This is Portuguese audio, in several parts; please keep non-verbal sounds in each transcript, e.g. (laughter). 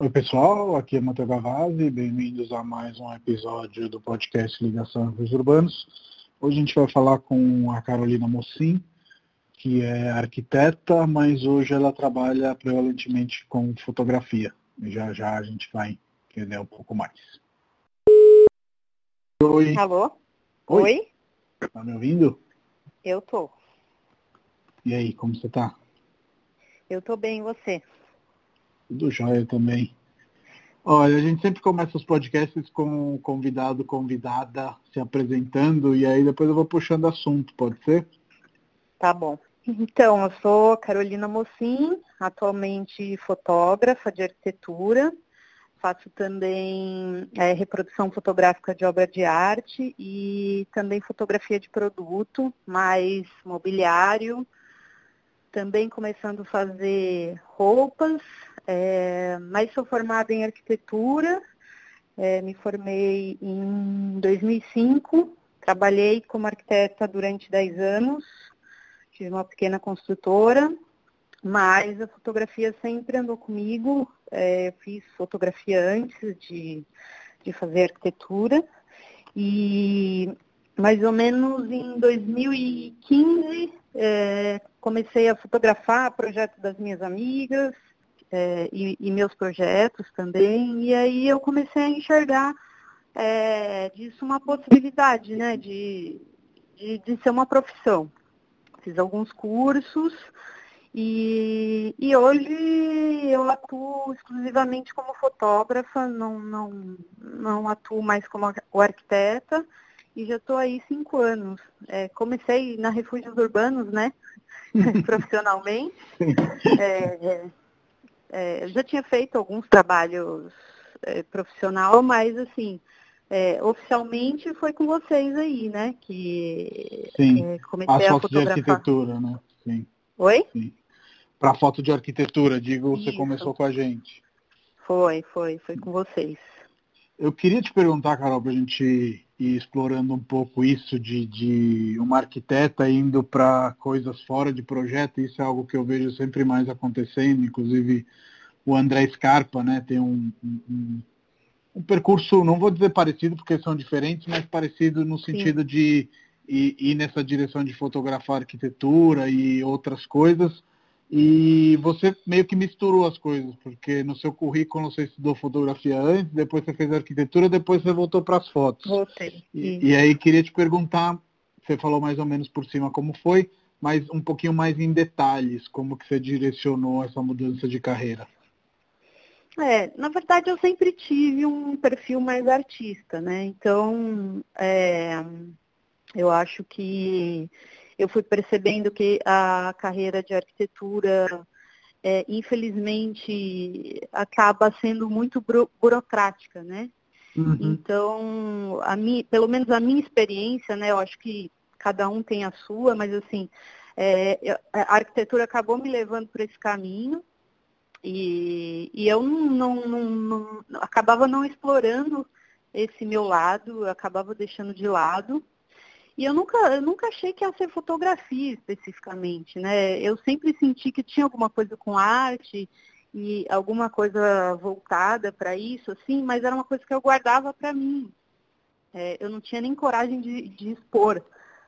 Oi pessoal, aqui é Matheus Gavazzi, bem-vindos a mais um episódio do podcast Ligação dos Urbanos. Hoje a gente vai falar com a Carolina Mocin, que é arquiteta, mas hoje ela trabalha prevalentemente com fotografia. Já já a gente vai entender um pouco mais. Oi. Alô? Oi? Oi? Tá me ouvindo? Eu tô. E aí, como você tá? Eu tô bem, e você? Tudo jóia também. Olha, a gente sempre começa os podcasts com o convidado, convidada se apresentando e aí depois eu vou puxando assunto, pode ser? Tá bom. Então, eu sou Carolina Mocin, atualmente fotógrafa de arquitetura. Faço também é, reprodução fotográfica de obra de arte e também fotografia de produto, mais mobiliário. Também começando a fazer roupas, é, mas sou formada em arquitetura, é, me formei em 2005, trabalhei como arquiteta durante 10 anos, tive uma pequena construtora, mas a fotografia sempre andou comigo, é, fiz fotografia antes de, de fazer arquitetura, e mais ou menos em 2015 é, comecei a fotografar projetos das minhas amigas, é, e, e, meus projetos também. E aí eu comecei a enxergar é, disso uma possibilidade, né, de, de, de, ser uma profissão. Fiz alguns cursos e, e hoje eu atuo exclusivamente como fotógrafa, não, não, não atuo mais como arquiteta e já estou aí cinco anos. É, comecei na Refúgios Urbanos, né? (laughs) (laughs) profissionalmente. É, é eu já tinha feito alguns trabalhos é, profissional, mas assim, é, oficialmente foi com vocês aí, né? Que Sim. É, comecei a fotos fotografar. de arquitetura, né? Sim. Oi? Sim. Para foto de arquitetura, digo, Isso. você começou com a gente. Foi, foi, foi com vocês. Eu queria te perguntar, Carol, para a gente ir explorando um pouco isso de, de uma arquiteta indo para coisas fora de projeto, isso é algo que eu vejo sempre mais acontecendo, inclusive o André Scarpa, né, tem um, um, um percurso, não vou dizer parecido, porque são diferentes, mas parecido no sentido Sim. de ir, ir nessa direção de fotografar arquitetura e outras coisas, e você meio que misturou as coisas, porque no seu currículo você estudou fotografia antes, depois você fez arquitetura, depois você voltou para as fotos. Voltei. E, e, aí queria te perguntar, você falou mais ou menos por cima como foi, mas um pouquinho mais em detalhes, como que você direcionou essa mudança de carreira. É, na verdade eu sempre tive um perfil mais artista, né? Então, é, eu acho que eu fui percebendo que a carreira de arquitetura, é, infelizmente, acaba sendo muito burocrática, né? Uhum. Então, a minha, pelo menos a minha experiência, né? Eu acho que cada um tem a sua, mas assim, é, a arquitetura acabou me levando por esse caminho e, e eu não, não, não, acabava não explorando esse meu lado, acabava deixando de lado. E eu nunca, eu nunca achei que ia ser fotografia especificamente, né? Eu sempre senti que tinha alguma coisa com arte e alguma coisa voltada para isso, assim, mas era uma coisa que eu guardava para mim. É, eu não tinha nem coragem de, de, expor.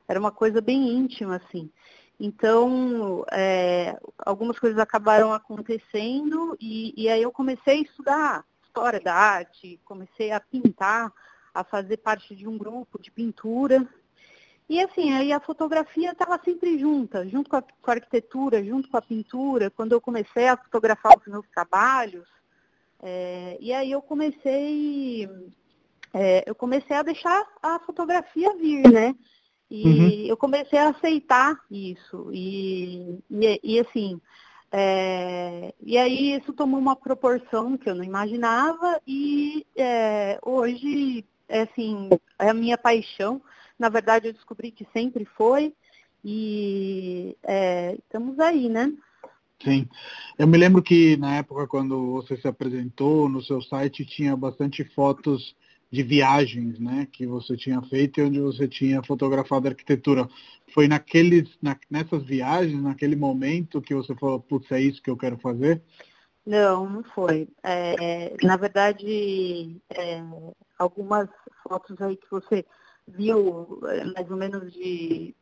Era uma coisa bem íntima, assim. Então, é, algumas coisas acabaram acontecendo e, e aí eu comecei a estudar história da arte, comecei a pintar, a fazer parte de um grupo de pintura e assim, aí a fotografia estava sempre junta, junto com a, com a, arquitetura, junto com a pintura, quando eu comecei a fotografar os meus trabalhos. É, e aí eu comecei, é, eu comecei a deixar a fotografia vir, né? E uhum. eu comecei a aceitar isso. E, e, e assim, é, e aí isso tomou uma proporção que eu não imaginava e hoje, é, assim, é a minha paixão. Na verdade, eu descobri que sempre foi e é, estamos aí, né? Sim. Eu me lembro que na época quando você se apresentou no seu site tinha bastante fotos de viagens, né, que você tinha feito e onde você tinha fotografado a arquitetura. Foi naqueles, na, nessas viagens, naquele momento que você falou, putz, é isso que eu quero fazer? Não, não foi. É, na verdade, é, algumas fotos aí que você viu, é, mais ou menos de.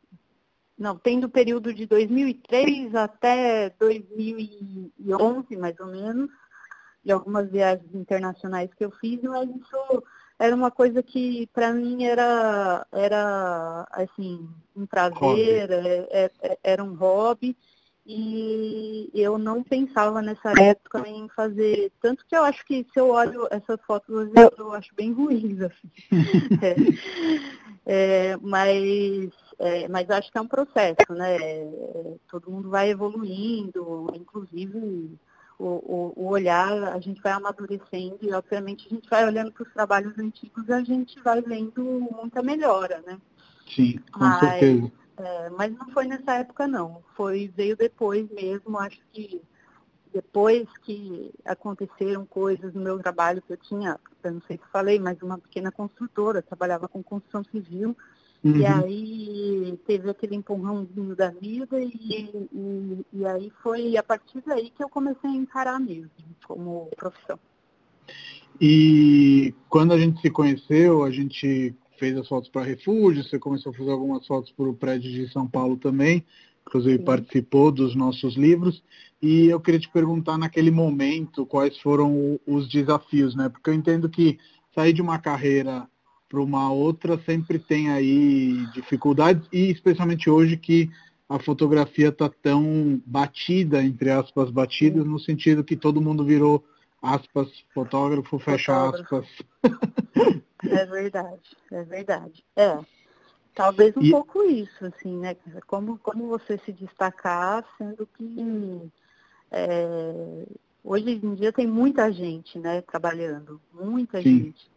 Não, tem do período de 2003 até 2011, mais ou menos, de algumas viagens internacionais que eu fiz, mas isso era uma coisa que para mim era, era assim, um prazer, é, é, era um hobby e eu não pensava nessa época em fazer. Tanto que eu acho que se eu olho essas fotos hoje, eu acho bem ruins, (laughs) assim. é, é, mas, é, mas acho que é um processo, né? Todo mundo vai evoluindo, inclusive o, o, o olhar, a gente vai amadurecendo e obviamente a gente vai olhando para os trabalhos antigos e a gente vai vendo muita melhora, né? Sim, com mas, certeza é, mas não foi nessa época não, foi veio depois mesmo, acho que depois que aconteceram coisas no meu trabalho que eu tinha, eu não sei se falei, mas uma pequena construtora, trabalhava com construção civil, uhum. e aí teve aquele empurrãozinho da vida e, e, e aí foi a partir daí que eu comecei a encarar mesmo como profissão. E quando a gente se conheceu, a gente fez as fotos para Refúgio, você começou a fazer algumas fotos para o prédio de São Paulo também, inclusive Sim. participou dos nossos livros. E eu queria te perguntar naquele momento quais foram os desafios, né? Porque eu entendo que sair de uma carreira para uma outra sempre tem aí dificuldades, e especialmente hoje que a fotografia está tão batida, entre aspas, batidas, no sentido que todo mundo virou aspas, fotógrafo, fecha aspas. (laughs) É verdade, é verdade. É. Talvez um e... pouco isso, assim, né? Como, como você se destacar, sendo que é, hoje em dia tem muita gente, né, trabalhando, muita Sim. gente.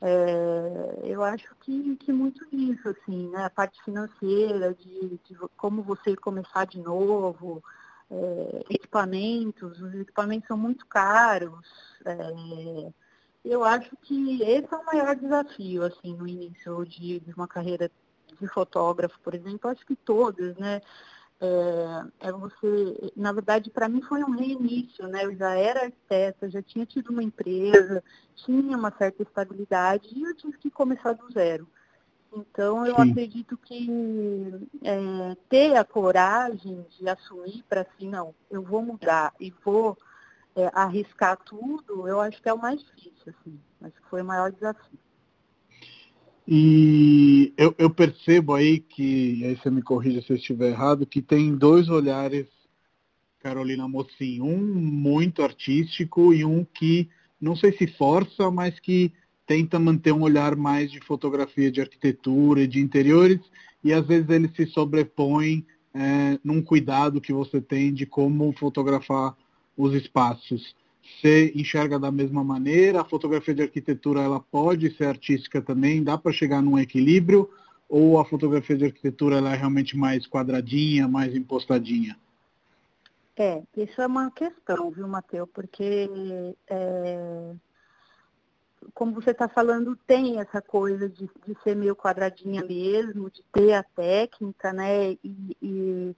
É, eu acho que, que muito disso, assim, né? A parte financeira, de, de como você começar de novo, é, equipamentos, os equipamentos são muito caros. É, eu acho que esse é o maior desafio, assim, no início de, de uma carreira de fotógrafo, por exemplo, acho que todos, né? É, é você, na verdade, para mim foi um reinício, né? Eu já era arquiteta, já tinha tido uma empresa, tinha uma certa estabilidade e eu tive que começar do zero. Então, eu Sim. acredito que é, ter a coragem de assumir para si, não, eu vou mudar e vou é, arriscar tudo, eu acho que é o mais difícil, assim. Acho que foi o maior desafio. E eu, eu percebo aí que, e aí você me corrija se eu estiver errado, que tem dois olhares, Carolina Mocin, um muito artístico e um que não sei se força, mas que tenta manter um olhar mais de fotografia de arquitetura e de interiores, e às vezes ele se sobrepõe é, num cuidado que você tem de como fotografar os espaços. Você enxerga da mesma maneira? A fotografia de arquitetura ela pode ser artística também? Dá para chegar num equilíbrio? Ou a fotografia de arquitetura ela é realmente mais quadradinha, mais impostadinha? É, isso é uma questão, viu, Matheus? Porque, é, como você está falando, tem essa coisa de, de, ser meio quadradinha mesmo, de ter a técnica, né? E, e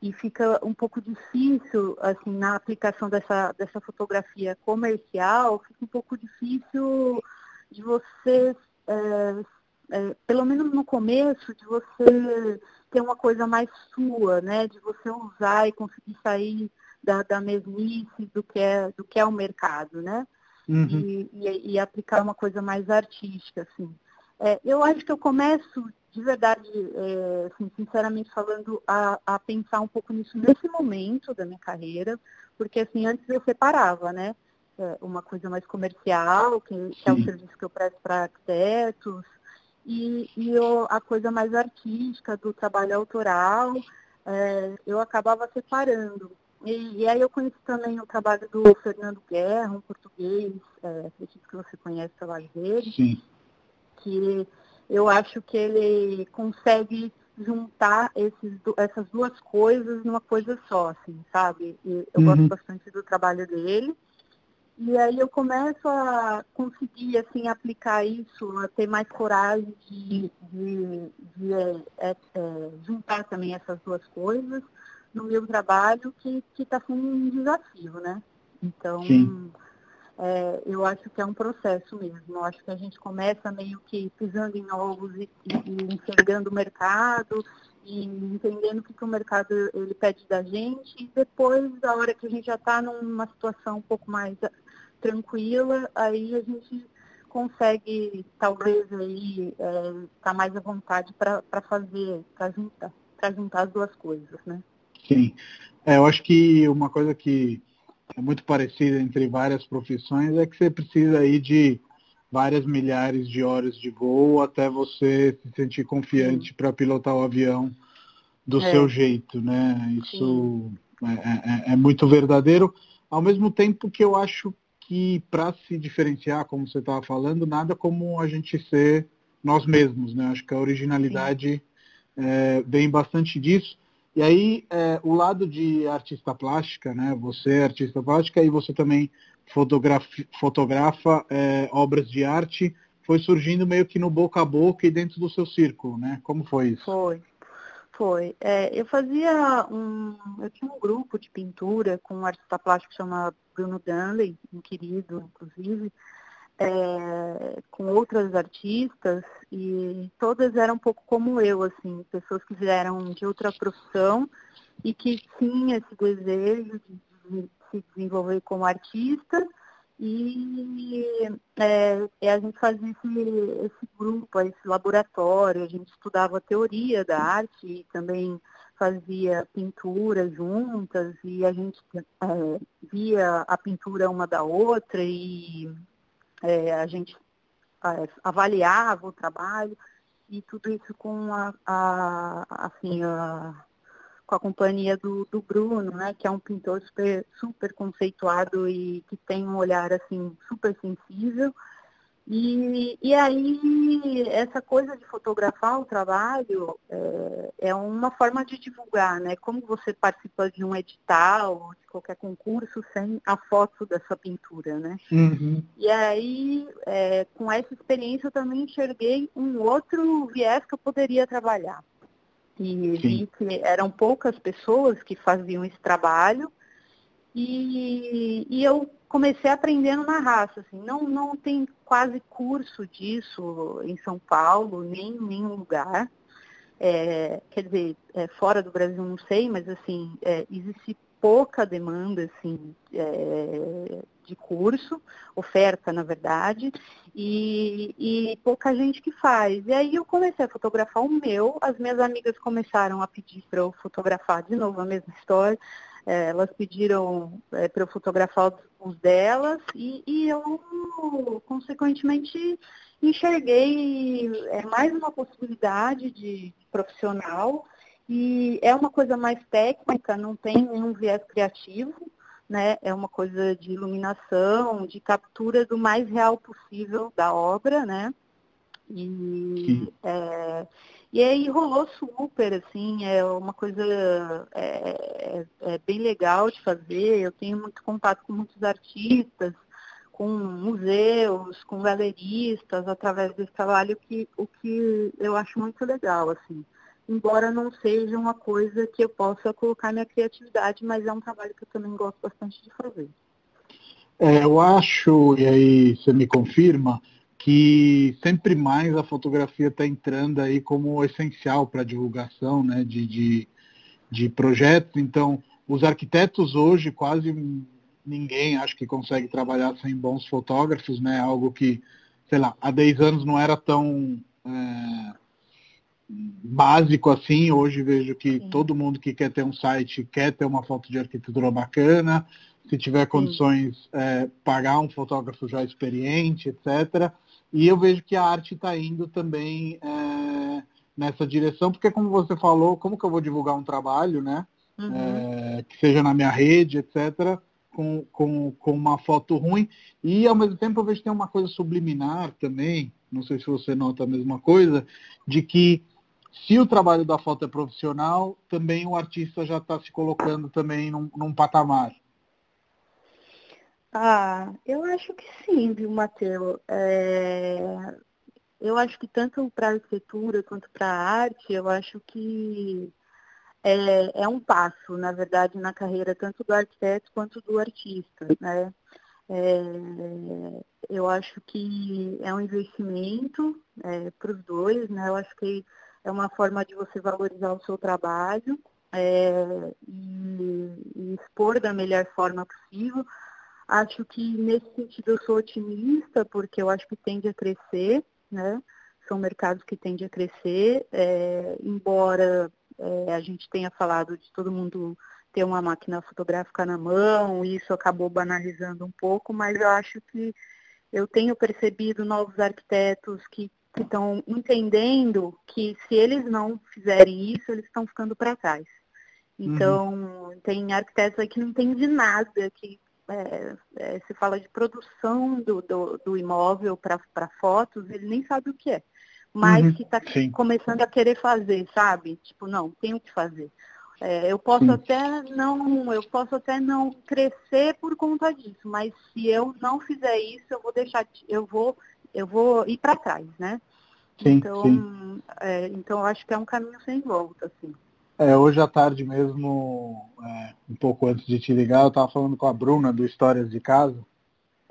e fica um pouco difícil, assim, na aplicação dessa, dessa fotografia comercial, fica um pouco difícil de você, é, é, pelo menos no começo, de você ter uma coisa mais sua, né? De você usar e conseguir sair da, da mesmice do que é, do que é o mercado, né? Uhum. E, e, e, aplicar uma coisa mais artística, assim. É, eu acho que eu começo de verdade, é, assim, sinceramente falando, a, a, pensar um pouco nisso nesse momento da minha carreira, porque assim, antes eu separava, né? É, uma coisa mais comercial, que, que é o serviço que eu presto para arquitetos, e, e eu, a coisa mais artística do trabalho autoral, é, eu acabava separando. E, e, aí eu conheci também o trabalho do Fernando Guerra, um português, é, acredito que você conhece o trabalho dele, Sim. que eu acho que ele consegue juntar esses, essas duas coisas numa coisa só, assim, sabe? E eu uhum. gosto bastante do trabalho dele. E aí eu começo a conseguir, assim, aplicar isso, a ter mais coragem de, de, de é, é, é juntar também essas duas coisas no meu trabalho, que está sendo um desafio, né? Então, é, eu acho que é um processo mesmo. Eu acho que a gente começa meio que pisando em ovos e, e, e enxergando o mercado e entendendo o que, que o mercado ele pede da gente. E depois, da hora que a gente já está numa situação um pouco mais tranquila, aí a gente consegue talvez aí estar é, tá mais à vontade para fazer, para juntar, juntar as duas coisas, né? Sim. É, eu acho que uma coisa que é muito parecida entre várias profissões é que você precisa aí de várias milhares de horas de voo até você se sentir confiante para pilotar o avião do é. seu jeito, né? Isso é, é, é, muito verdadeiro, ao mesmo tempo que eu acho que para se diferenciar, como você estava falando, nada como a gente ser nós mesmos, né? Acho que a originalidade é, vem bastante disso. E aí, é, o lado de artista plástica, né? Você é artista plástica e você também fotografa é, obras de arte, foi surgindo meio que no boca a boca e dentro do seu círculo, né? Como foi isso? Foi, foi. É, eu fazia um. Eu tinha um grupo de pintura com um artista plástico chamado Bruno Danley, um querido, inclusive, é, com outras artistas, e todas eram um pouco como eu, assim, pessoas que vieram de outra profissão e que tinham esse desejo de, se desenvolver como artista e é, a gente fazia esse, esse grupo, esse laboratório, a gente estudava a teoria da arte e também fazia pintura juntas e a gente é, via a pintura uma da outra e é, a gente avaliava o trabalho e tudo isso com a, a assim, a, com a companhia do, do, Bruno, né, que é um pintor super, super conceituado e que tem um olhar assim super sensível. E, e aí essa coisa de fotografar o trabalho é, é, uma forma de divulgar, né? Como você participa de um edital, de qualquer concurso, sem a foto dessa pintura, né? Uhum. E aí, é, com essa experiência, eu também enxerguei um outro viés que eu poderia trabalhar. E vi que eram poucas pessoas que faziam esse trabalho. E, e eu comecei aprendendo na raça, assim, não, não tem quase curso disso em São Paulo, nem em nenhum lugar. É, quer dizer, é, fora do Brasil não sei, mas assim, é, existe pouca demanda assim, é, de curso, oferta na verdade, e, e, pouca gente que faz. E aí eu comecei a fotografar o meu, as minhas amigas começaram a pedir para eu fotografar de novo a mesma história. É, elas pediram é, para eu fotografar os delas e, e, eu, consequentemente, enxerguei é, mais uma possibilidade de, profissional e é uma coisa mais técnica, não tem nenhum viés criativo, né? É uma coisa de iluminação, de captura do mais real possível da obra, né? E, é, e aí rolou super, assim, é uma coisa é, é, é, bem legal de fazer. Eu tenho muito contato com muitos artistas, com museus, com galeristas, através desse trabalho, que, o que eu acho muito legal, assim embora não seja uma coisa que eu possa colocar minha criatividade, mas é um trabalho que eu também gosto bastante de fazer. É, eu acho, e aí você me confirma, que sempre mais a fotografia está entrando aí como essencial para a divulgação né, de, de, de projetos. Então, os arquitetos hoje quase ninguém acho que consegue trabalhar sem bons fotógrafos, né? Algo que, sei lá, há 10 anos não era tão é, básico assim. Hoje vejo que Sim. todo mundo que quer ter um site quer ter uma foto de arquitetura bacana. Se tiver condições, é, pagar um fotógrafo já experiente, etc. E eu vejo que a arte está indo também é, nessa direção, porque como você falou, como que eu vou divulgar um trabalho, né? Uhum. É, que seja na minha rede, etc., com, com, com uma foto ruim. E ao mesmo tempo eu vejo que tem uma coisa subliminar também, não sei se você nota a mesma coisa, de que se o trabalho da foto é profissional, também o artista já está se colocando também num, num, patamar. Ah, eu acho que sim, viu, Matheus? É... Eu acho que tanto para a arquitetura quanto para a arte, eu acho que é, é um passo, na verdade, na carreira tanto do arquiteto quanto do artista. Né? É, eu acho que é um investimento é, para os dois, né? Eu acho que é uma forma de você valorizar o seu trabalho é, e, e, expor da melhor forma possível. Acho que nesse sentido eu sou otimista, porque eu acho que tende a crescer, né? São mercados que tendem a crescer, é, embora é, a gente tenha falado de todo mundo ter uma máquina fotográfica na mão, isso acabou banalizando um pouco, mas eu acho que eu tenho percebido novos arquitetos que estão entendendo que se eles não fizerem isso, eles estão ficando para trás. Então, uhum. tem arquitetos aí que não entendem nada, que é, é, se fala de produção do, do, do imóvel para fotos, ele nem sabe o que é. Mas uhum. que está começando a querer fazer, sabe? Tipo, não, tenho que fazer. É, eu posso Sim. até não, eu posso até não crescer por conta disso, mas se eu não fizer isso, eu vou deixar, eu vou, eu vou ir para trás, né? Sim, então, sim. É, então eu acho que é um caminho sem volta, assim. É, hoje à tarde mesmo, é, um pouco antes de te ligar, eu estava falando com a Bruna do Histórias de Casa.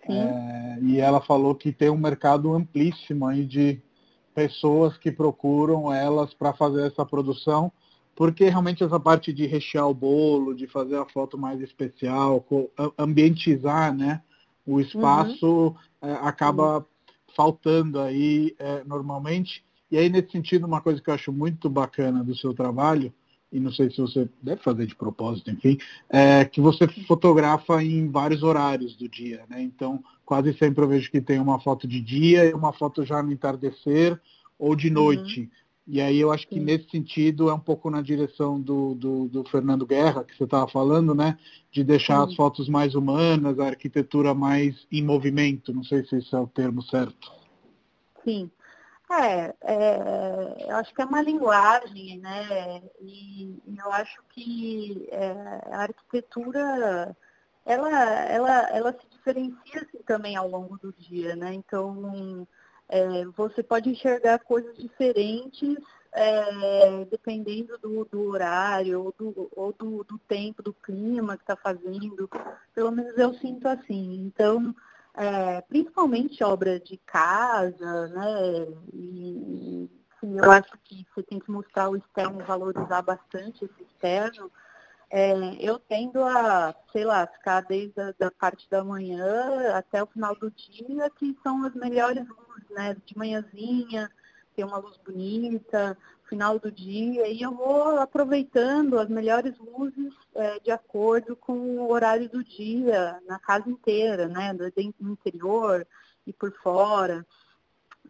É, e ela falou que tem um mercado amplíssimo aí de pessoas que procuram elas para fazer essa produção porque realmente essa parte de rechear o bolo, de fazer a foto mais especial, ambientizar né, o espaço, uhum. acaba uhum. faltando aí é, normalmente. E aí, nesse sentido, uma coisa que eu acho muito bacana do seu trabalho, e não sei se você deve fazer de propósito, enfim, é que você fotografa em vários horários do dia, né? Então, quase sempre eu vejo que tem uma foto de dia e uma foto já no entardecer ou de uhum. noite. Uhum. E aí eu acho que Sim. nesse sentido é um pouco na direção do, do, do Fernando Guerra, que você estava falando, né? De deixar Sim. as fotos mais humanas, a arquitetura mais em movimento. Não sei se esse é o termo certo. Sim. É, é eu acho que é uma linguagem, né? E, eu acho que é, a arquitetura ela, ela, ela se diferencia assim, também ao longo do dia, né? Então é, você pode enxergar coisas diferentes é, dependendo do, do, horário ou, do, ou do, do, tempo, do clima que está fazendo. Pelo menos eu sinto assim. Então, é, principalmente obra de casa, né? E, sim, eu acho que você tem que mostrar o externo, valorizar bastante esse externo. É, eu tendo a, sei lá, ficar desde a da parte da manhã até o final do dia, que são as melhores né? De manhãzinha, tem uma luz bonita, final do dia, e eu vou aproveitando as melhores luzes é, de acordo com o horário do dia, na casa inteira, né? No interior e por fora,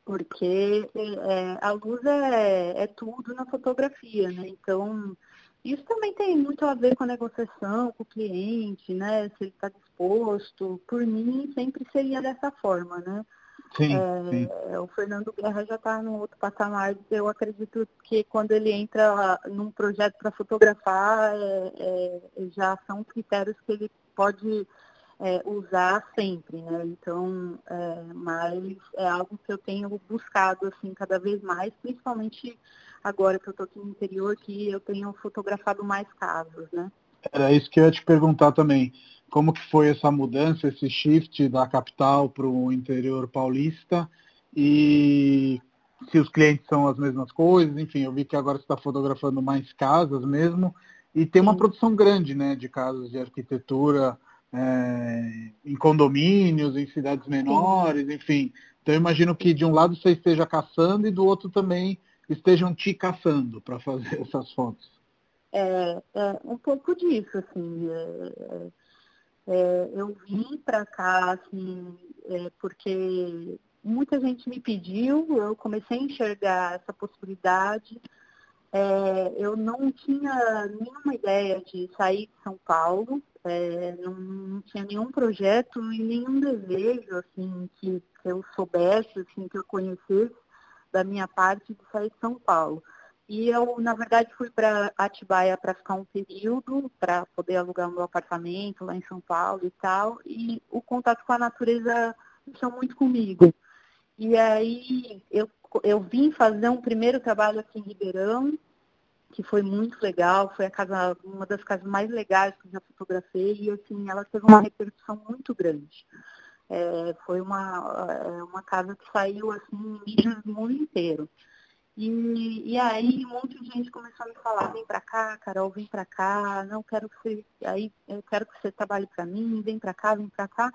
porque é, a luz é, é tudo na fotografia, né? Então, isso também tem muito a ver com a negociação com o cliente, né? Se ele está disposto. Por mim, sempre seria dessa forma, né? Sim, é, sim. O Fernando Guerra já está num outro patamar. Eu acredito que quando ele entra num projeto para fotografar, é, é, já são critérios que ele pode é, usar sempre, né? Então, é, mas é algo que eu tenho buscado assim cada vez mais, principalmente agora que eu estou aqui no interior, que eu tenho fotografado mais casos, né? Era isso que eu ia te perguntar também como que foi essa mudança, esse shift da capital para o interior paulista e se os clientes são as mesmas coisas, enfim, eu vi que agora você está fotografando mais casas mesmo e tem uma Sim. produção grande, né, de casas de arquitetura é, em condomínios, em cidades menores, enfim. Então eu imagino que de um lado você esteja caçando e do outro também estejam te caçando para fazer (laughs) essas fotos. É, é, um pouco disso, assim. É, é eu vim para cá, assim, é, porque muita gente me pediu, eu comecei a enxergar essa possibilidade. É, eu não tinha nenhuma ideia de sair de São Paulo, é, não, não, tinha nenhum projeto e nenhum desejo assim que, que eu soubesse, assim, que eu conhecesse da minha parte de sair de São Paulo. E eu, na verdade, fui para Atibaia para ficar um período, para poder alugar meu apartamento lá em São Paulo e tal. E o contato com a natureza mexeu muito comigo. E aí eu, eu vim fazer um primeiro trabalho aqui em Ribeirão, que foi muito legal, foi a casa, uma das casas mais legais que eu já fotografei, e assim, ela teve uma repercussão muito grande. É, foi uma, é, uma casa que saiu assim, em mídias do mundo inteiro. E, e aí um monte de gente começou a me falar, vem para cá, Carol, vem para cá, não quero que você, aí eu quero que você trabalhe para mim, vem para cá, vem para cá.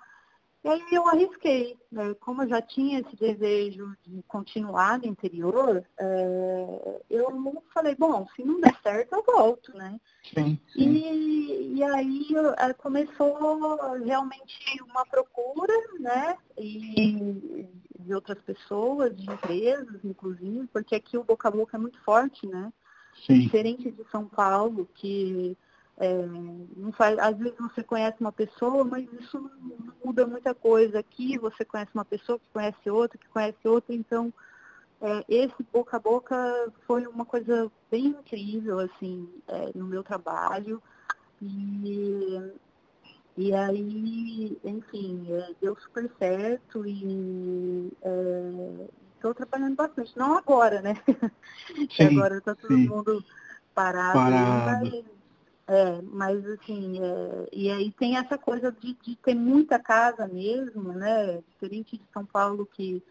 E aí eu arrisquei, né? como eu já tinha esse desejo de continuar no interior, é, eu falei, bom, se não der certo, eu volto, né? Sim, sim. E, e aí é, começou realmente uma procura, né? E de outras pessoas, de empresas, inclusive, porque aqui o boca a boca é muito forte, né? Sim. Diferente de São Paulo, que é, não faz, às vezes você conhece uma pessoa, mas isso não muda muita coisa. Aqui você conhece uma pessoa que conhece outra, que conhece outra, então é, esse boca a boca foi uma coisa bem incrível assim é, no meu trabalho. E, e aí, enfim, é, deu super certo e estou é, trabalhando bastante. Não agora, né? (laughs) Sim, agora está todo mundo parado. Parado. Mas, é, mas assim, é, e aí tem essa coisa de, de, ter muita casa mesmo, né? Diferente de São Paulo que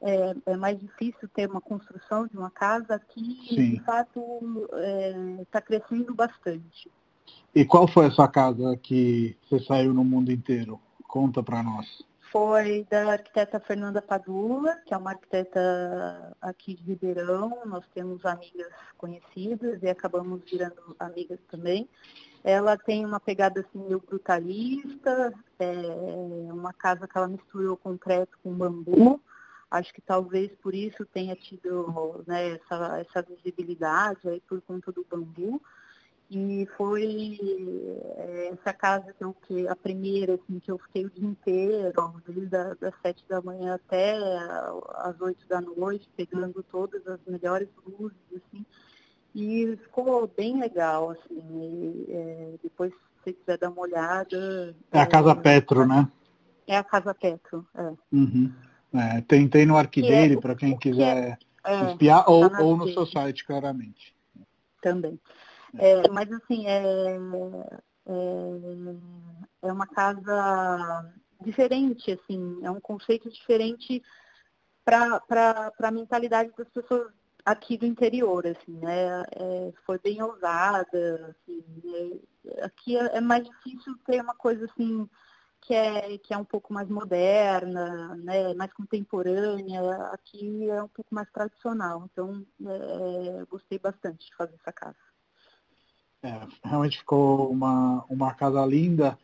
é, é mais difícil ter uma construção de uma casa, aqui Sim. de fato está crescendo bastante. E qual foi a sua casa que você saiu no mundo inteiro? Conta para nós. Foi da arquiteta Fernanda Padula, que é uma arquiteta aqui de Ribeirão. Nós temos amigas conhecidas e acabamos virando amigas também. Ela tem uma pegada assim meio brutalista, é uma casa que ela misturou concreto com bambu. Acho que talvez por isso tenha tido né, essa, essa visibilidade aí por conta do bambu. E foi é, essa casa que eu que a primeira, assim, que eu fiquei o dia inteiro, desde a, das sete da manhã até as oito da noite, pegando todas as melhores luzes, assim. E ficou bem legal, assim. E, é, depois, se você quiser dar uma olhada. É a Casa é, Petro, né? É a Casa Petro, é. Uhum. É, tem, tem no Arquideire, é, para quem quiser espiar, ou, tá ou no seu site, claramente. Também. É, mas assim, é, é, é uma casa diferente, assim, é um conceito diferente para a mentalidade das pessoas aqui do interior, assim, né? É, foi bem ousada, assim, é, aqui é, é, mais difícil ter uma coisa assim que é, que é um pouco mais moderna, né? mais contemporânea, aqui é um pouco mais tradicional, então é, gostei bastante de fazer essa casa. É, realmente ficou uma, uma casa linda.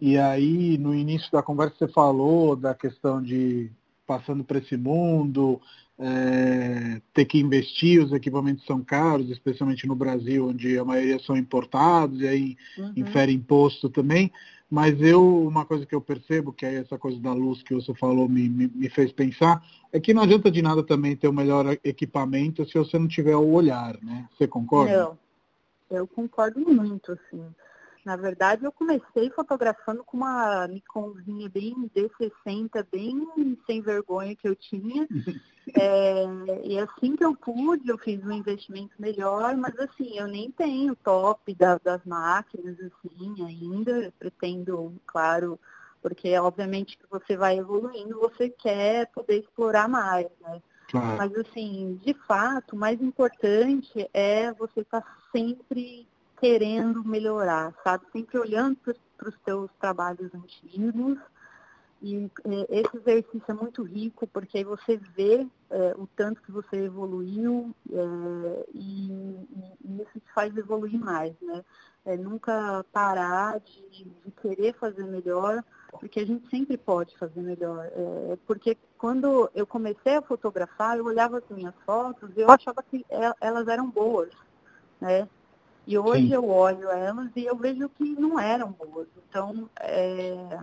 E aí, no início da conversa, você falou da questão de passando para esse mundo, é, ter que investir, os equipamentos são caros, especialmente no Brasil, onde a maioria são importados, e aí uhum. infere imposto também. Mas eu, uma coisa que eu percebo, que é essa coisa da luz que você falou me, me, me fez pensar, é que não adianta de nada também ter o melhor equipamento se você não tiver o olhar, né? Você concorda? Não. Eu concordo muito, assim. Na verdade, eu comecei fotografando com uma Nikonzinha bem D60, bem sem vergonha que eu tinha. (laughs) É, e assim que eu pude, eu fiz um investimento melhor, mas assim, eu nem tenho top da, das máquinas, assim, ainda. Pretendo, claro, porque obviamente que você vai evoluindo, você quer poder explorar mais, né? Claro. Mas, assim, de fato, o mais importante é você estar tá sempre querendo melhorar, sabe? Sempre olhando para os seus trabalhos antigos. E é, esse exercício é muito rico, porque aí você vê é, o tanto que você evoluiu é, e, e, isso te faz evoluir mais, né? É, nunca parar de, de querer fazer melhor, porque a gente sempre pode fazer melhor. É, porque quando eu comecei a fotografar, eu olhava as minhas fotos e eu achava que elas eram boas, né? E hoje Sim. eu olho elas e eu vejo que não eram boas. Então, é,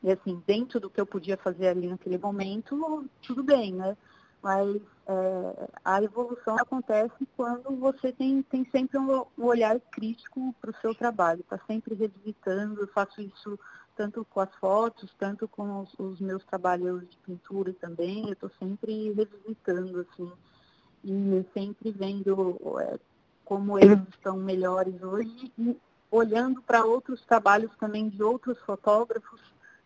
e assim, dentro do que eu podia fazer ali naquele momento, tudo bem, né? Mas é, a evolução acontece quando você tem, tem sempre um, um olhar crítico para o seu trabalho, está sempre revisitando, eu faço isso tanto com as fotos, tanto com os, os meus trabalhos de pintura também, eu estou sempre revisitando, assim, e sempre vendo é, como eles estão melhores hoje, e olhando para outros trabalhos também de outros fotógrafos,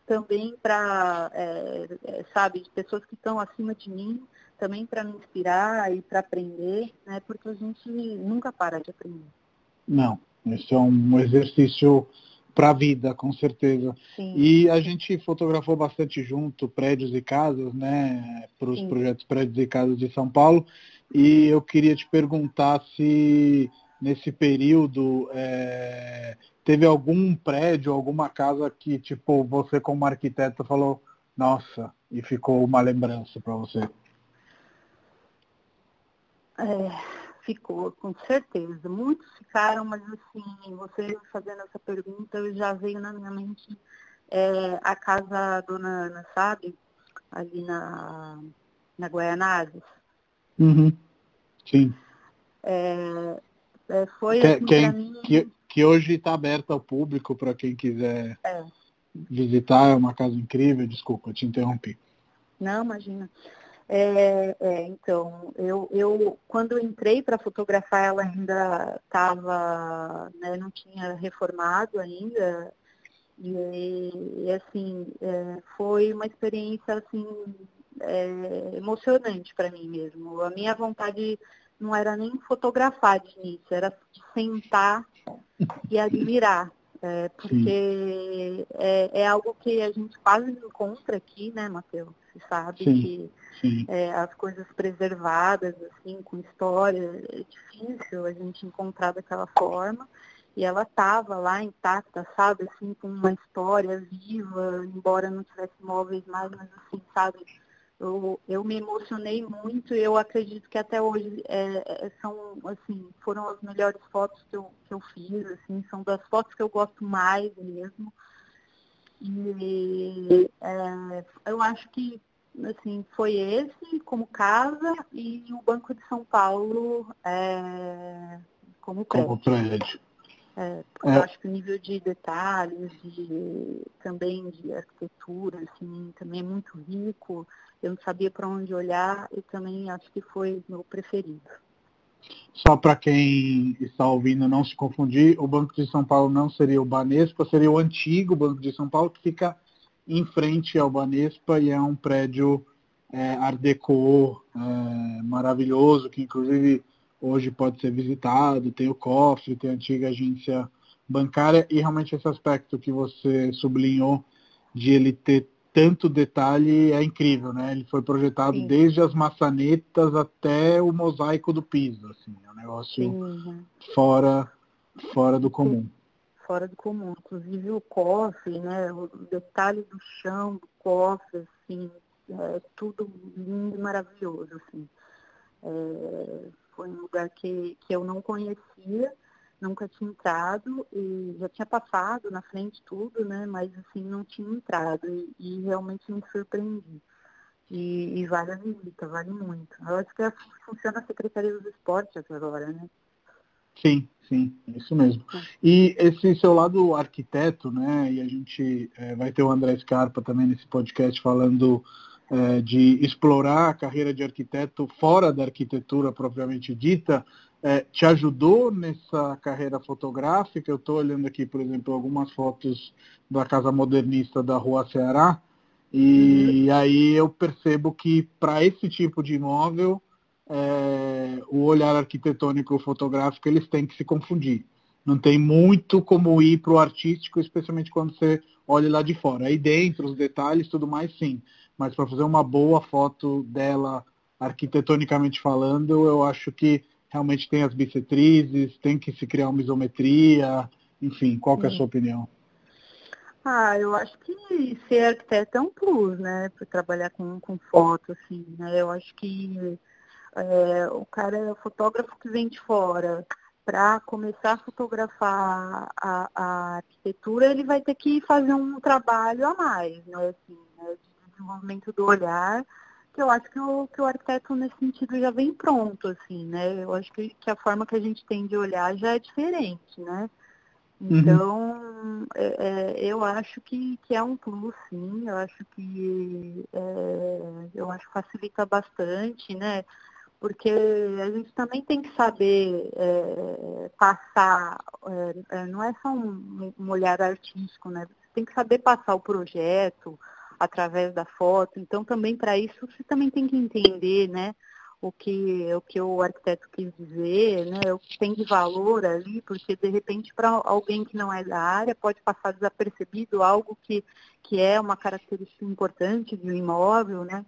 também para, é, é, sabe, de pessoas que estão acima de mim, também para me inspirar e para aprender, né? Porque a gente nunca para de aprender. Não, esse é um exercício para a vida, com certeza. Sim. E a gente fotografou bastante junto prédios e casas, né, para os projetos prédios e casas de São Paulo. E eu queria te perguntar se nesse período é, teve algum prédio, alguma casa que, tipo, você como arquiteto falou, nossa, e ficou uma lembrança para você? É, ficou, com certeza. Muitos ficaram, mas assim, você fazendo essa pergunta, já veio na minha mente é, a casa Dona Ana, sabe? Ali na, na Guaianazes. Uhum. Sim. É, é, foi que, assim, quem, mim... que, que hoje está aberta ao público para quem quiser é. visitar, é uma casa incrível, desculpa, te interrompi. Não, imagina. É, é, então, eu, eu quando entrei para fotografar, ela ainda estava, né, não tinha reformado ainda, e, e assim, é, foi uma experiência assim, é, emocionante para mim mesmo. A minha vontade não era nem fotografar de início, era sentar e admirar. É, porque é, é, algo que a gente quase encontra aqui, né, Matheus? Você sabe sim, que. É, as coisas preservadas, assim, com história, é difícil a gente encontrar daquela forma. E ela estava lá intacta, sabe, assim, com uma história viva, embora não tivesse móveis mais, mas assim, sabe, eu, eu me emocionei muito e eu acredito que até hoje é, é, são, assim, foram as melhores fotos que eu, que eu fiz, assim, são das fotos que eu gosto mais mesmo. E é, eu acho que assim, foi esse como casa e o Banco de São Paulo é, como prédio. Como prédio. É, é. Eu acho que o nível de detalhes, de, também de arquitetura, assim, também é muito rico eu não sabia para onde olhar e também acho que foi meu preferido. Só para quem está ouvindo não se confundir, o Banco de São Paulo não seria o Banespa, seria o antigo Banco de São Paulo, que fica em frente ao Banespa e é um prédio é, Art Deco é, maravilhoso, que inclusive hoje pode ser visitado, tem o cofre, tem a antiga agência bancária e realmente esse aspecto que você sublinhou de ele ter tanto detalhe é incrível, né? Ele foi projetado Sim. desde as maçanetas até o mosaico do piso, assim, é um negócio Sim. fora fora do comum. Fora do comum, inclusive o cofre, né? O detalhe do chão do cofre, assim, é tudo lindo e maravilhoso, assim. É, foi um lugar que, que eu não conhecia nunca tinha entrado e já tinha passado na frente tudo, né? Mas assim, não tinha entrado e, e realmente me surpreendi. E, e, vale a visita, vale muito. Eu acho que é assim que funciona a Secretaria dos Esportes agora, né? Sim, sim, isso mesmo. E esse seu lado arquiteto, né? E a gente é, vai ter o André Scarpa também nesse podcast falando é, de explorar a carreira de arquiteto fora da arquitetura propriamente dita é, te ajudou nessa carreira fotográfica? Eu estou olhando aqui, por exemplo, algumas fotos da Casa Modernista da Rua Ceará, e uhum. aí eu percebo que para esse tipo de imóvel, é, o olhar arquitetônico e fotográfico, eles têm que se confundir. Não tem muito como ir para o artístico, especialmente quando você olha lá de fora. Aí dentro, os detalhes, tudo mais, sim. Mas para fazer uma boa foto dela, arquitetonicamente falando, eu acho que realmente tem as bissetrizes, tem que se criar uma isometria, enfim, qual que é a sua opinião? Ah, eu acho que ser arquiteto é um plus, né, para trabalhar com, com foto, assim, né, eu acho que é, o cara é o fotógrafo que vem de fora, para começar a fotografar a, a, arquitetura, ele vai ter que fazer um trabalho a mais, né, assim, né, de desenvolvimento do olhar, que eu acho que o, que o arquiteto nesse sentido já vem pronto, assim, né? Eu acho que, que a forma que a gente tem de olhar já é diferente, né? Uhum. Então, uhum. é, é, eu acho que, que é um plus, sim. Eu acho que é, eu acho que facilita bastante, né? Porque a gente também tem que saber é, passar, é, é não é só um, um olhar artístico, né? Você tem que saber passar o projeto através da foto. Então também para isso você também tem que entender, né? O que, o que o arquiteto quis dizer, né? o que tem de valor ali, porque de repente para alguém que não é da área pode passar desapercebido algo que, que é uma característica importante de um imóvel, né?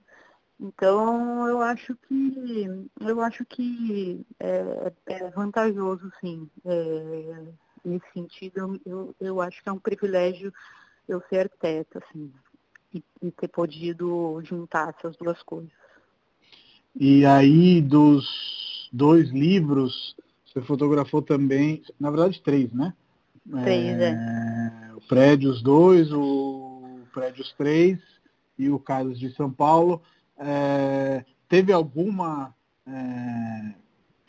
Então eu acho que eu acho que é, é vantajoso, sim. É, nesse sentido, eu, eu acho que é um privilégio eu ser arquiteta, assim, e, e ter podido juntar essas duas coisas. E aí dos dois livros, você fotografou também, na verdade três, né? Três, é. é. O Prédios 2, o Prédios 3 e o Casas de São Paulo. É, teve alguma é,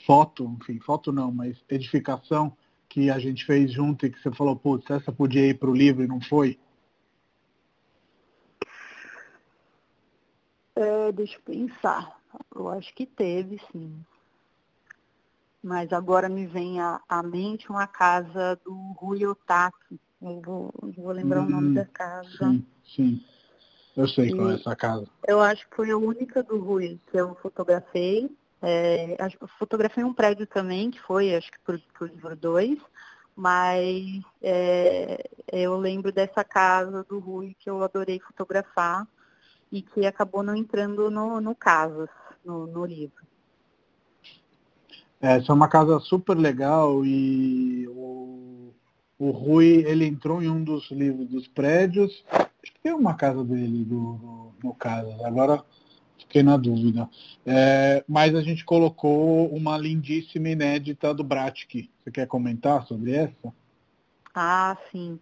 foto, enfim, foto não, mas edificação que a gente fez junto e que você falou, putz, essa podia ir para o livro e não foi? É, deixa eu pensar. Eu acho que teve, sim. Mas agora me vem à, mente uma casa do Rui Otaki. Eu vou, vou lembrar hum, o nome hum, da casa. Sim, sim. Eu sei e qual é essa casa. Eu acho que foi a única do Rui que eu fotografei. É, fotografei um prédio também, que foi, acho que por, por livro 2, mas é, eu lembro dessa casa do Rui que eu adorei fotografar e que acabou não entrando no, no caso, no, no livro. É, essa é uma casa super legal e o, o Rui, ele entrou em um dos livros dos prédios tem uma casa dele do, no caso. Agora fiquei na dúvida. É, mas a gente colocou uma lindíssima inédita do Bratic. Você quer comentar sobre essa? Ah, sim.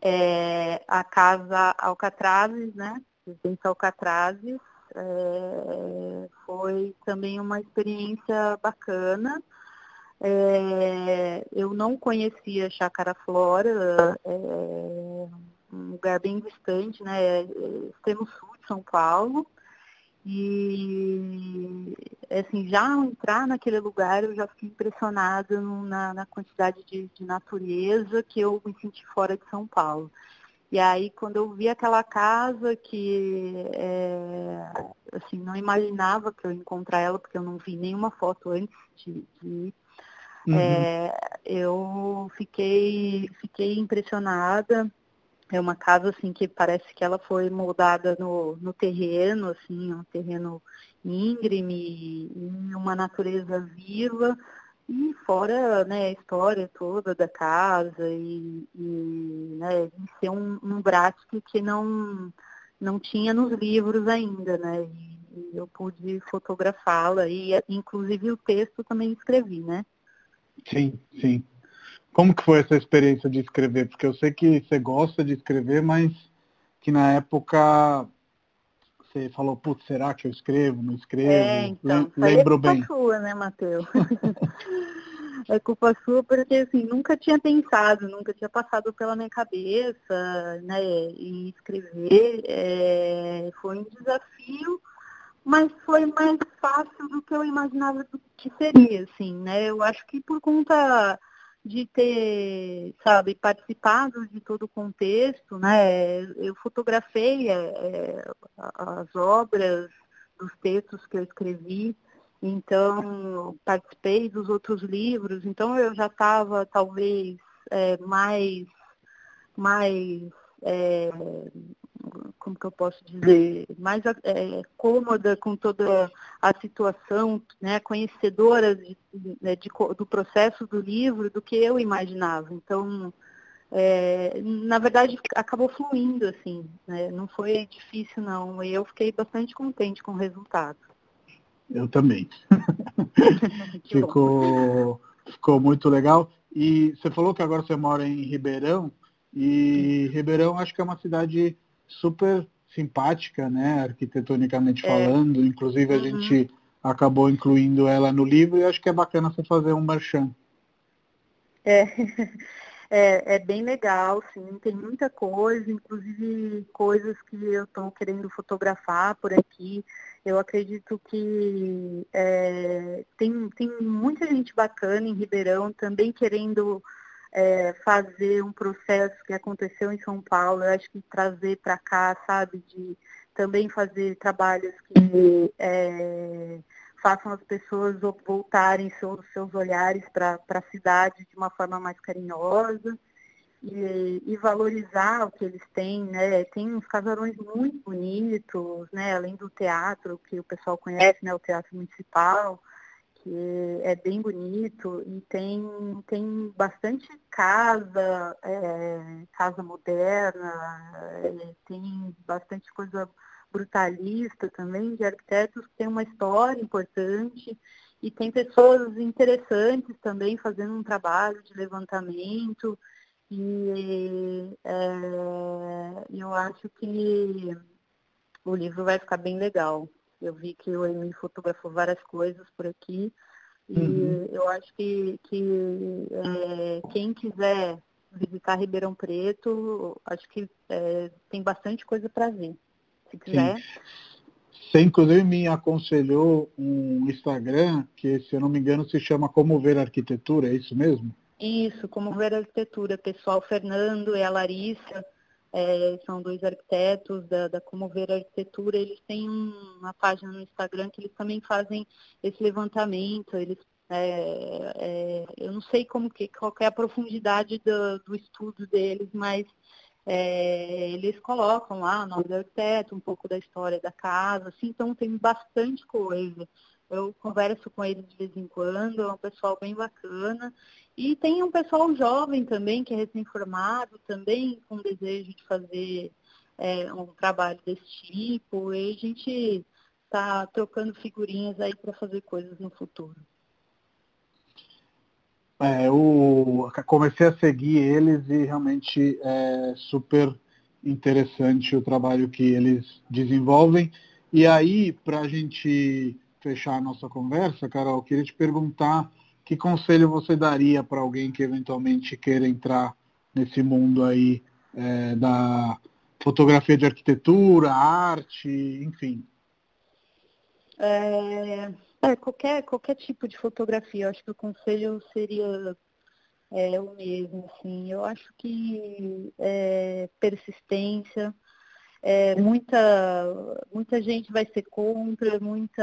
É, a casa Alcatrazes, né? Residência Alcatrazes. É, foi também uma experiência bacana. É, eu não conhecia Chácara Flora, é, um lugar bem distante, né? É, é, extremo sul de São Paulo. E assim, já ao entrar naquele lugar eu já fiquei impressionada na, na, quantidade de, de, natureza que eu me senti fora de São Paulo. E aí quando eu vi aquela casa que é, assim, não imaginava que eu ia encontrar ela, porque eu não vi nenhuma foto antes de, de ir. Uhum. É, eu fiquei, fiquei impressionada é uma casa assim que parece que ela foi moldada no, no terreno, assim, um terreno íngreme, e uma natureza viva, e fora né, a história toda da casa e, e né, ser um, um que não, não tinha nos livros ainda, né? E, e eu pude fotografá-la e inclusive o texto também escrevi, né? Sim, sim. Como que foi essa experiência de escrever? Porque eu sei que você gosta de escrever, mas que na época você falou, putz, será que eu escrevo, não escrevo? É, então, Lembro é culpa bem. sua, né, Matheus? (laughs) é culpa sua porque, assim, nunca tinha pensado, nunca tinha passado pela minha cabeça, né, e escrever é, foi um desafio, mas foi mais fácil do que eu imaginava que seria, assim, né, eu acho que por conta de ter, sabe, participado de todo o contexto, né? Eu fotografei é, as obras, dos textos que eu escrevi, então participei dos outros livros, então eu já estava talvez é, mais, mais é, como que eu posso dizer, mais é, cômoda com toda a situação, né, conhecedora de, de, né, de, do processo do livro do que eu imaginava. Então, é, na verdade, acabou fluindo, assim, né? não foi difícil não, e eu fiquei bastante contente com o resultado. Eu também. (laughs) ficou, ficou muito legal. E você falou que agora você mora em Ribeirão, e Ribeirão acho que é uma cidade super simpática, né, arquitetonicamente é. falando. Inclusive a uhum. gente acabou incluindo ela no livro e acho que é bacana você fazer um merchan. É, (laughs) É, é bem legal, sim, tem muita coisa, inclusive coisas que eu estou querendo fotografar por aqui. Eu acredito que é, tem, tem muita gente bacana em Ribeirão também querendo é, fazer um processo que aconteceu em São Paulo, eu acho que trazer para cá, sabe, de também fazer trabalhos que é, façam as pessoas voltarem seus, seus olhares para a cidade de uma forma mais carinhosa e, e, valorizar o que eles têm, né? Tem uns casarões muito bonitos, né? Além do teatro que o pessoal conhece, né? O Teatro Municipal, é bem bonito e tem, tem bastante casa, é, casa moderna, é, tem bastante coisa brutalista também, de arquitetos que tem uma história importante e tem pessoas interessantes também fazendo um trabalho de levantamento e é, eu acho que o livro vai ficar bem legal. Eu vi que o Emi fotografou várias coisas por aqui e uhum. eu acho que, que é, quem quiser visitar Ribeirão Preto, acho que é, tem bastante coisa para ver se quiser. Sim. Você, inclusive, me aconselhou um Instagram que, se eu não me engano, se chama Como Ver Arquitetura, é isso mesmo? Isso, Como Ver Arquitetura. Pessoal, Fernando e a Larissa, é, são dois arquitetos da, da Como Ver Arquitetura. Eles têm uma página no Instagram que eles também fazem esse levantamento. Eles, é, é, eu não sei como que, qual é a profundidade do, do estudo deles, mas é, eles colocam lá o nome do arquiteto, um pouco da história da casa, assim, então tem bastante coisa. Eu converso com eles de vez em quando, é um pessoal bem bacana. E tem um pessoal jovem também, que é recém-formado, também com desejo de fazer é, um trabalho desse tipo. E a gente está trocando figurinhas aí para fazer coisas no futuro. É, eu comecei a seguir eles e realmente é super interessante o trabalho que eles desenvolvem. E aí, para a gente fechar a nossa conversa, Carol, eu queria te perguntar que conselho você daria para alguém que eventualmente queira entrar nesse mundo aí é, da fotografia de arquitetura, arte, enfim? É, é, qualquer, qualquer tipo de fotografia, eu acho que o conselho seria é, o mesmo, assim. Eu acho que é, persistência, é, muita, muita gente vai ser contra, muita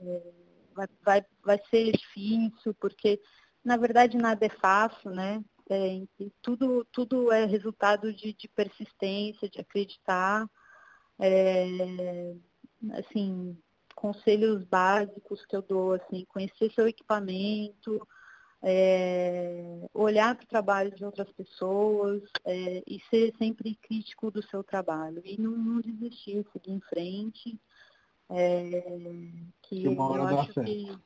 é, vai, vai, vai ser difícil, porque na verdade nada é fácil, né? É, tudo, tudo é resultado de, de persistência, de acreditar. É, assim, conselhos básicos que eu dou, assim, conhecer seu equipamento, é, olhar para o trabalho de outras pessoas é, e ser sempre crítico do seu trabalho. E não, não desistir, seguir em frente. É, que, que uma hora eu acho que,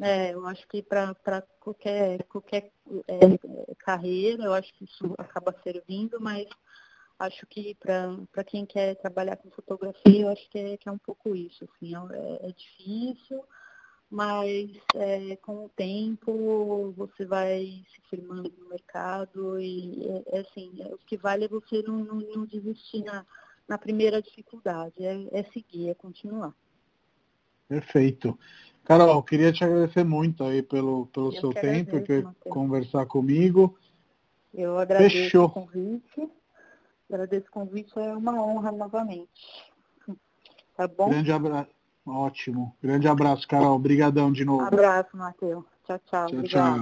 é, eu acho que para qualquer, qualquer é, carreira, eu acho que isso acaba servindo, mas acho que para quem quer trabalhar com fotografia, eu acho que é, que é um pouco isso. Assim, é, é difícil, mas é, com o tempo você vai se firmando no mercado e é, é assim, é, o que vale é você não, não, não desistir na, na primeira dificuldade, é, é seguir, é continuar. Perfeito. Carol, queria te agradecer muito aí pelo, pelo seu tempo, por conversar comigo. Eu agradeço Fechou. o convite. Agradeço o convite, é uma honra novamente. Tá bom? Grande abraço. Ótimo. Grande abraço, Carol. Obrigadão de novo. Abraço, Matheus. Tchau, tchau. tchau, tchau.